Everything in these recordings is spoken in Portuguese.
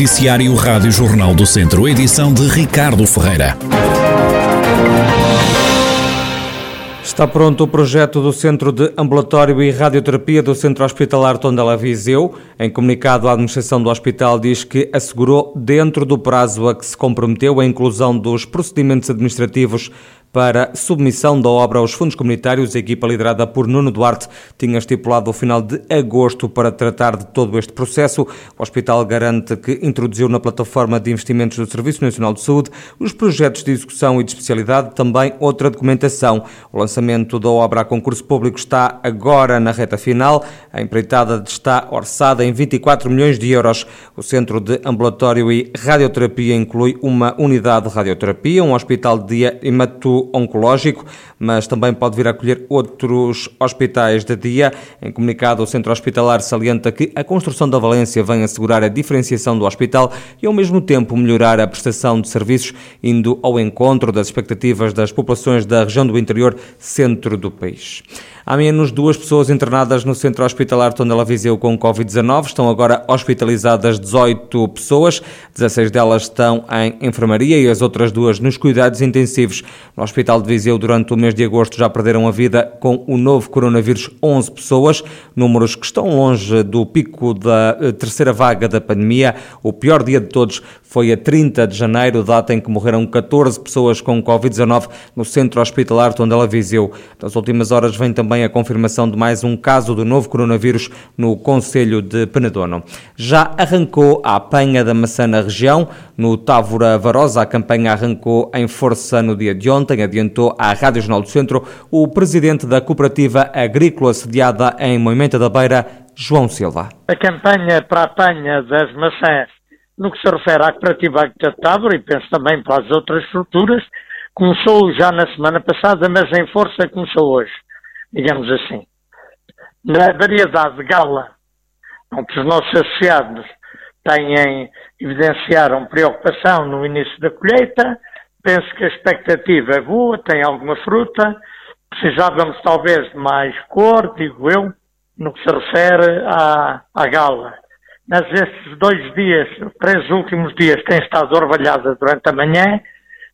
Noticiário Rádio Jornal do Centro, edição de Ricardo Ferreira. Está pronto o projeto do Centro de Ambulatório e Radioterapia do Centro Hospitalar Tondela Viseu. Em comunicado, a administração do hospital diz que assegurou, dentro do prazo a que se comprometeu, a inclusão dos procedimentos administrativos para submissão da obra aos fundos comunitários. A equipa liderada por Nuno Duarte tinha estipulado o final de agosto para tratar de todo este processo. O hospital garante que introduziu na plataforma de investimentos do Serviço Nacional de Saúde os projetos de execução e de especialidade, também outra documentação. O lançamento da obra a concurso público está agora na reta final. A empreitada está orçada em 24 milhões de euros. O Centro de Ambulatório e Radioterapia inclui uma unidade de radioterapia, um hospital de dia oncológico, mas também pode vir a acolher outros hospitais de dia. Em comunicado, o Centro Hospitalar salienta que a construção da Valência vem assegurar a diferenciação do hospital e, ao mesmo tempo, melhorar a prestação de serviços, indo ao encontro das expectativas das populações da região do interior centro do país. Há menos duas pessoas internadas no Centro Hospitalar Tondela Viseu com Covid-19. Estão agora hospitalizadas 18 pessoas. 16 delas estão em enfermaria e as outras duas nos cuidados intensivos. No Hospital de Viseu, durante o mês de agosto, já perderam a vida com o novo coronavírus 11 pessoas, números que estão longe do pico da eh, terceira vaga da pandemia. O pior dia de todos foi a 30 de janeiro, data em que morreram 14 pessoas com Covid-19 no Centro Hospitalar Tondela Viseu. Nas últimas horas vem também a confirmação de mais um caso do novo coronavírus no Conselho de Penedono. Já arrancou a apanha da maçã na região. No Távora Varosa, a campanha arrancou em força no dia de ontem, adiantou à Rádio Jornal do Centro o presidente da Cooperativa Agrícola sediada em Moimenta da Beira, João Silva. A campanha para a apanha das maçãs no que se refere à cooperativa de Távora, e penso também para as outras estruturas, começou já na semana passada, mas em força começou hoje, digamos assim. Na variedade de gala, que os nossos associados têm, evidenciaram preocupação no início da colheita, penso que a expectativa é boa, tem alguma fruta, precisávamos talvez de mais cor, digo eu, no que se refere à, à gala estes dois dias, três últimos dias, tem estado orvalhada durante a manhã,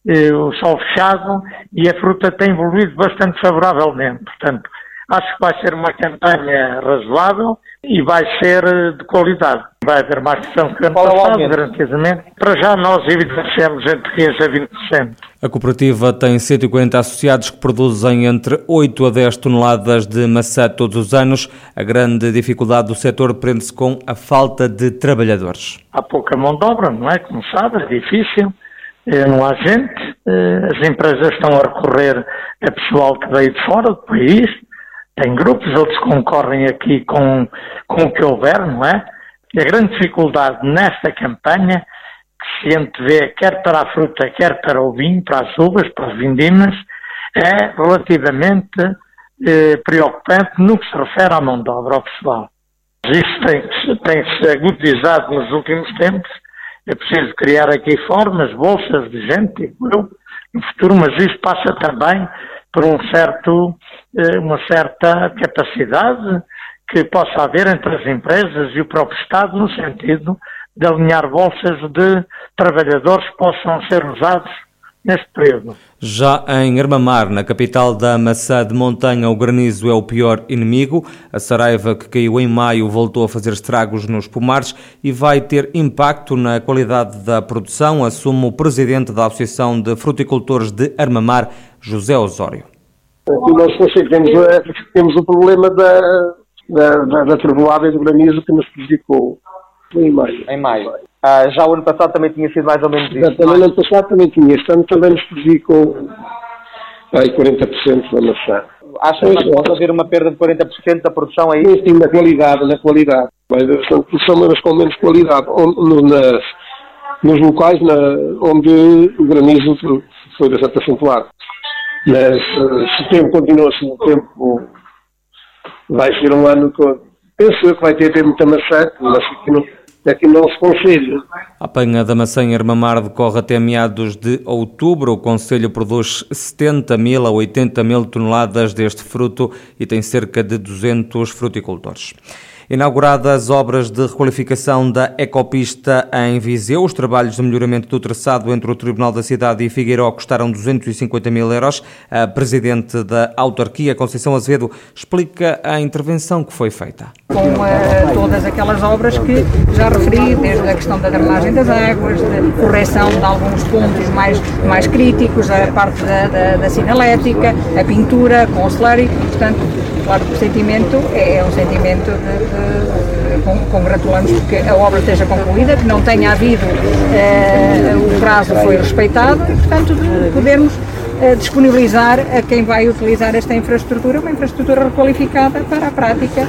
eh, o sol fechado, e a fruta tem evoluído bastante favoravelmente. Portanto, acho que vai ser uma campanha razoável e vai ser eh, de qualidade. Vai haver mais pressão que ano passado, garantidamente. Para já nós evidenciamos entre 15% a 20%. A cooperativa tem 140 associados que produzem entre 8 a 10 toneladas de maçã todos os anos. A grande dificuldade do setor prende-se com a falta de trabalhadores. Há pouca mão de obra, não é? Como sabe, é difícil. Eh, não há gente. Eh, as empresas estão a recorrer a pessoal que veio de fora do país tem grupos, outros concorrem aqui com, com o que houver, não é? E a grande dificuldade nesta campanha, que se antevê quer para a fruta, quer para o vinho, para as uvas, para as vindimas, é relativamente eh, preocupante no que se refere à mão de obra, ao pessoal. Isso tem-se tem -se agudizado nos últimos tempos. É preciso criar aqui formas, bolsas de gente, eu, no futuro, mas isso passa também por um certo, eh, uma certa capacidade que possa haver entre as empresas e o próprio Estado no sentido de alinhar bolsas de trabalhadores que possam ser usados neste período. Já em Armamar, na capital da maçã de montanha, o granizo é o pior inimigo. A saraiva que caiu em maio voltou a fazer estragos nos pomares e vai ter impacto na qualidade da produção, assume o presidente da Associação de Fruticultores de Armamar, José Osório. Aqui nós temos, eh, temos o problema da, da, da, da e do granizo que nos prejudicou em maio. Em maio. Ah, já o ano passado também tinha sido mais ou menos isso. Também no ano passado também tinha. Este ano também nos prejudicou aí 40% da maçã. Acha que pode haver uma perda de 40% da produção aí? Sim, sim, na qualidade, na qualidade. Vai haver bastante produção, mas com menos qualidade. No, nas, nos locais na, onde o granizo foi bastante acentuado. Mas se o tempo continua assim, o tempo vai ser um ano que penso que vai ter, ter muita maçã, mas aqui não, aqui não se conselho. A apanha da maçã em Armamar decorre até meados de outubro. O Conselho produz 70 mil a 80 mil toneladas deste fruto e tem cerca de 200 fruticultores. Inauguradas as obras de requalificação da ecopista em Viseu, os trabalhos de melhoramento do traçado entre o Tribunal da Cidade e Figueiró custaram 250 mil euros. A Presidente da autarquia, Conceição Azevedo, explica a intervenção que foi feita. Com uh, todas aquelas obras que já referi, desde a questão da drenagem das águas, de correção de alguns pontos mais, mais críticos, a parte da, da, da sinalética, a pintura com o slurry, portanto, claro que o sentimento é, é um sentimento de, de, de congratulamos porque a obra esteja concluída, que não tenha havido, uh, o prazo foi respeitado e, portanto, de podermos disponibilizar a quem vai utilizar esta infraestrutura, uma infraestrutura requalificada para a prática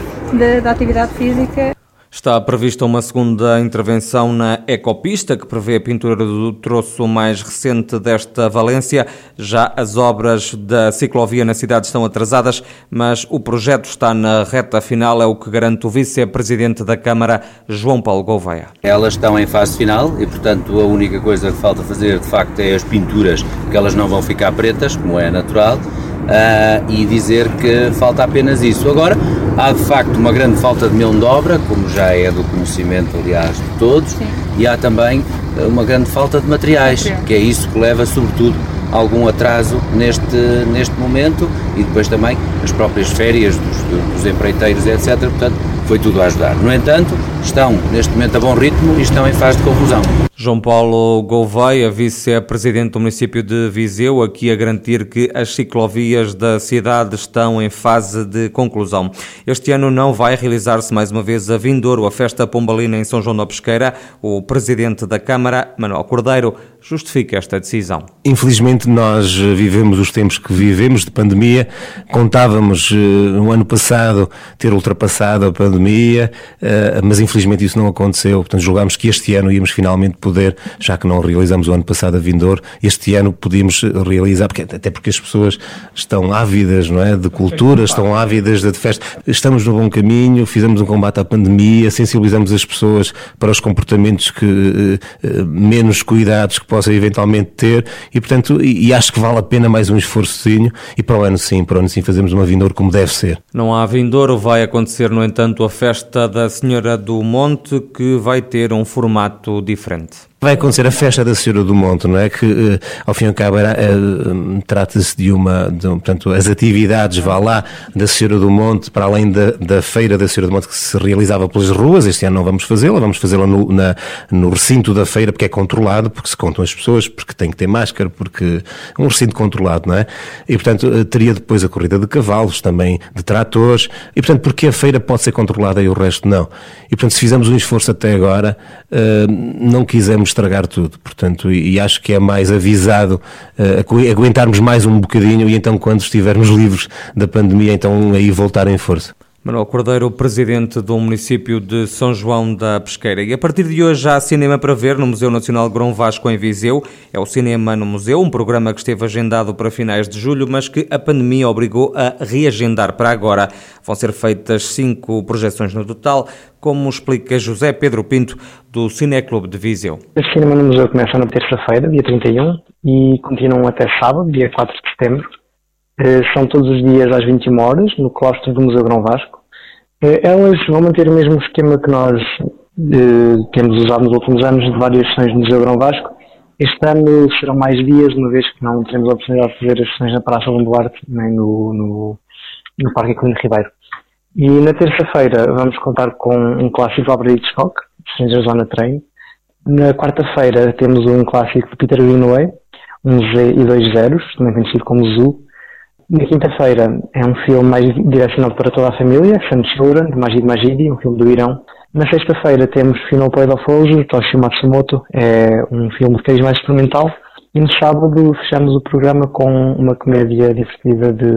da atividade física Está prevista uma segunda intervenção na ecopista, que prevê a pintura do troço mais recente desta Valência. Já as obras da ciclovia na cidade estão atrasadas, mas o projeto está na reta final, é o que garante o vice-presidente da Câmara, João Paulo Gouveia. Elas estão em fase final e, portanto, a única coisa que falta fazer, de facto, é as pinturas, que elas não vão ficar pretas, como é natural uh, e dizer que falta apenas isso. Agora, há de facto uma grande falta de mão de obra, como já é do conhecimento, aliás, de todos, Sim. e há também uma grande falta de materiais, que é isso que leva, sobretudo, algum atraso neste, neste momento e depois também as próprias férias dos, dos empreiteiros, etc. Portanto, foi tudo a ajudar. No entanto, estão neste momento a bom ritmo e estão em fase de conclusão. João Paulo Gouveia, vice-presidente do município de Viseu, aqui a garantir que as ciclovias da cidade estão em fase de conclusão. Este ano não vai realizar-se mais uma vez a Vindouro, a festa pombalina em São João da Pesqueira. O presidente da Câmara, Manuel Cordeiro, justifica esta decisão. Infelizmente nós vivemos os tempos que vivemos de pandemia. Contávamos eh, no ano passado ter ultrapassado a pandemia, eh, mas infelizmente isso não aconteceu. Portanto, julgámos que este ano íamos finalmente poder, já que não realizamos o ano passado a Vindor, este ano podíamos realizar, porque, até porque as pessoas estão ávidas, não é? De cultura, estão ávidas de festa. Estamos no bom caminho, fizemos um combate à pandemia, sensibilizamos as pessoas para os comportamentos que eh, menos cuidados que possam eventualmente ter e, portanto, e acho que vale a pena mais um esforçozinho e para o ano sim, para o ano sim fazemos uma Vindor como deve ser. Não há Vindor, vai acontecer, no entanto, a festa da Senhora do Monte, que vai ter um formato diferente. Vai acontecer a festa da Senhora do Monte, não é? Que, uh, ao fim e ao cabo, uh, trata-se de uma, de, portanto, as atividades, vá lá, da Senhora do Monte, para além da, da feira da Senhora do Monte que se realizava pelas ruas, este ano não vamos fazê-la, vamos fazê-la no, na, no recinto da feira, porque é controlado, porque se contam as pessoas, porque tem que ter máscara, porque é um recinto controlado, não é? E, portanto, uh, teria depois a corrida de cavalos, também de tratores, e, portanto, porque a feira pode ser controlada e o resto não. E, portanto, se fizemos um esforço até agora, não quisemos estragar tudo. Portanto, e, e acho que é mais avisado uh, aguentarmos mais um bocadinho e então quando estivermos livres da pandemia, então aí voltar em força. Manuel Cordeiro, presidente do município de São João da Pesqueira. E a partir de hoje há cinema para ver no Museu Nacional Grão Vasco em Viseu. É o Cinema no Museu, um programa que esteve agendado para finais de julho, mas que a pandemia obrigou a reagendar para agora. Vão ser feitas cinco projeções no total, como explica José Pedro Pinto, do Cineclube de Viseu. O Cinema no Museu começa na terça-feira, dia 31, e continuam até sábado, dia 4 de setembro. Eh, são todos os dias às 21 horas, no claustro do Museu Grão Vasco. Eh, elas vão manter o mesmo esquema que nós eh, temos usado nos últimos anos de várias sessões no Museu Grão Vasco. Este ano serão mais dias, uma vez que não teremos a oportunidade de fazer as sessões na Praça Duarte nem no, no, no Parque Ecolino Ribeiro. E na terça-feira vamos contar com um clássico Álvaro Hitchcock, Strangers on a Train. Na quarta-feira temos um clássico de Peter Greenaway, um Z e dois zeros, também conhecido como Zoo, na quinta-feira é um filme mais direcionado para toda a família, Sun Children, de Majid Majidi, um filme do Irão. Na sexta-feira temos Final Play of Ojo, Toshio Matsumoto, é um filme de cariz mais experimental. E no sábado fechamos o programa com uma comédia divertida de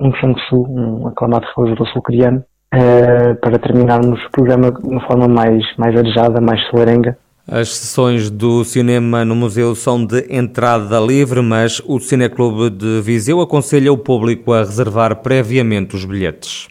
Um Sang-soo, um aclamado realizador sul-coreano, uh, para terminarmos o programa de uma forma mais, mais arejada, mais solarenga. As sessões do cinema no museu são de entrada livre, mas o Cineclube de Viseu aconselha o público a reservar previamente os bilhetes.